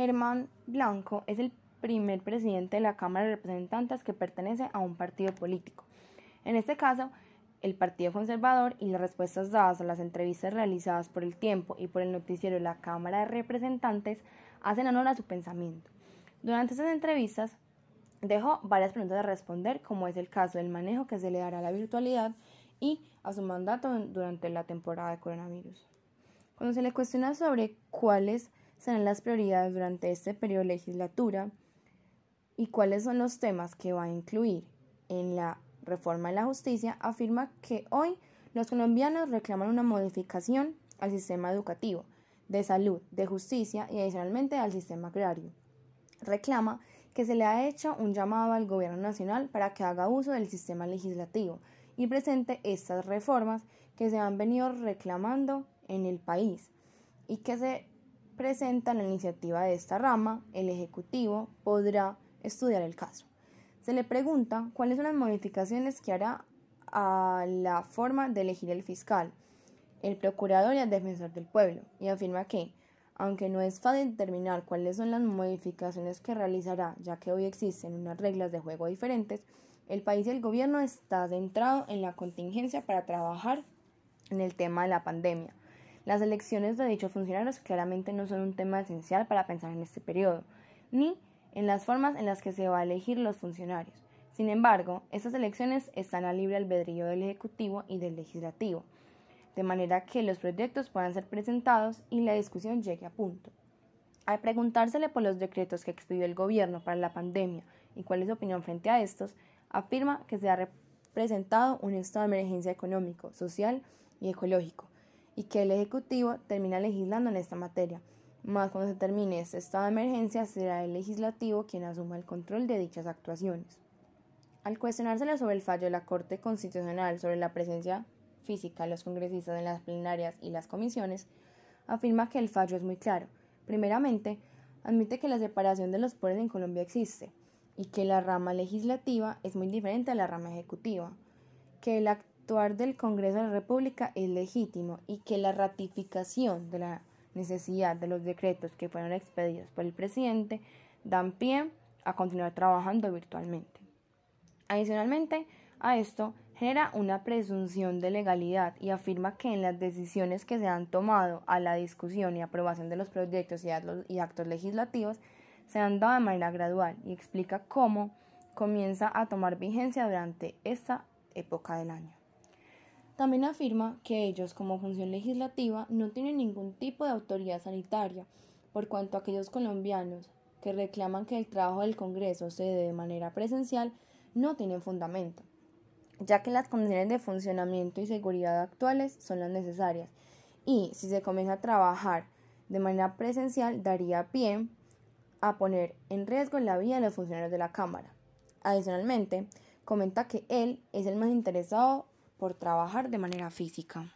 Germán Blanco es el primer presidente de la Cámara de Representantes que pertenece a un partido político. En este caso, el Partido Conservador y las respuestas dadas a las entrevistas realizadas por el tiempo y por el noticiero de la Cámara de Representantes hacen honor a su pensamiento. Durante esas entrevistas dejó varias preguntas a responder, como es el caso del manejo que se le dará a la virtualidad y a su mandato durante la temporada de coronavirus. Cuando se le cuestiona sobre cuáles serán las prioridades durante este periodo de legislatura y cuáles son los temas que va a incluir en la reforma de la justicia, afirma que hoy los colombianos reclaman una modificación al sistema educativo, de salud, de justicia y adicionalmente al sistema agrario. Reclama que se le ha hecho un llamado al gobierno nacional para que haga uso del sistema legislativo y presente estas reformas que se han venido reclamando en el país y que se presenta la iniciativa de esta rama, el Ejecutivo podrá estudiar el caso. Se le pregunta cuáles son las modificaciones que hará a la forma de elegir el fiscal, el procurador y el defensor del pueblo, y afirma que, aunque no es fácil determinar cuáles son las modificaciones que realizará, ya que hoy existen unas reglas de juego diferentes, el país y el gobierno está centrado en la contingencia para trabajar en el tema de la pandemia. Las elecciones de dichos funcionarios claramente no son un tema esencial para pensar en este periodo, ni en las formas en las que se va a elegir los funcionarios. Sin embargo, estas elecciones están a libre albedrío del Ejecutivo y del Legislativo, de manera que los proyectos puedan ser presentados y la discusión llegue a punto. Al preguntársele por los decretos que expidió el Gobierno para la pandemia y cuál es su opinión frente a estos, afirma que se ha representado un estado de emergencia económico, social y ecológico, y que el Ejecutivo termina legislando en esta materia, más cuando se termine este estado de emergencia será el legislativo quien asuma el control de dichas actuaciones. Al cuestionársele sobre el fallo de la Corte Constitucional sobre la presencia física de los congresistas en las plenarias y las comisiones, afirma que el fallo es muy claro. Primeramente, admite que la separación de los poderes en Colombia existe y que la rama legislativa es muy diferente a la rama ejecutiva, que el actuar del Congreso de la República es legítimo y que la ratificación de la necesidad de los decretos que fueron expedidos por el presidente dan pie a continuar trabajando virtualmente. Adicionalmente a esto, genera una presunción de legalidad y afirma que en las decisiones que se han tomado a la discusión y aprobación de los proyectos y actos legislativos se han dado de manera gradual y explica cómo comienza a tomar vigencia durante esta época del año. También afirma que ellos como función legislativa no tienen ningún tipo de autoridad sanitaria, por cuanto aquellos colombianos que reclaman que el trabajo del Congreso se dé de manera presencial no tienen fundamento, ya que las condiciones de funcionamiento y seguridad actuales son las necesarias, y si se comienza a trabajar de manera presencial daría pie a poner en riesgo la vida de los funcionarios de la Cámara. Adicionalmente, comenta que él es el más interesado por trabajar de manera física.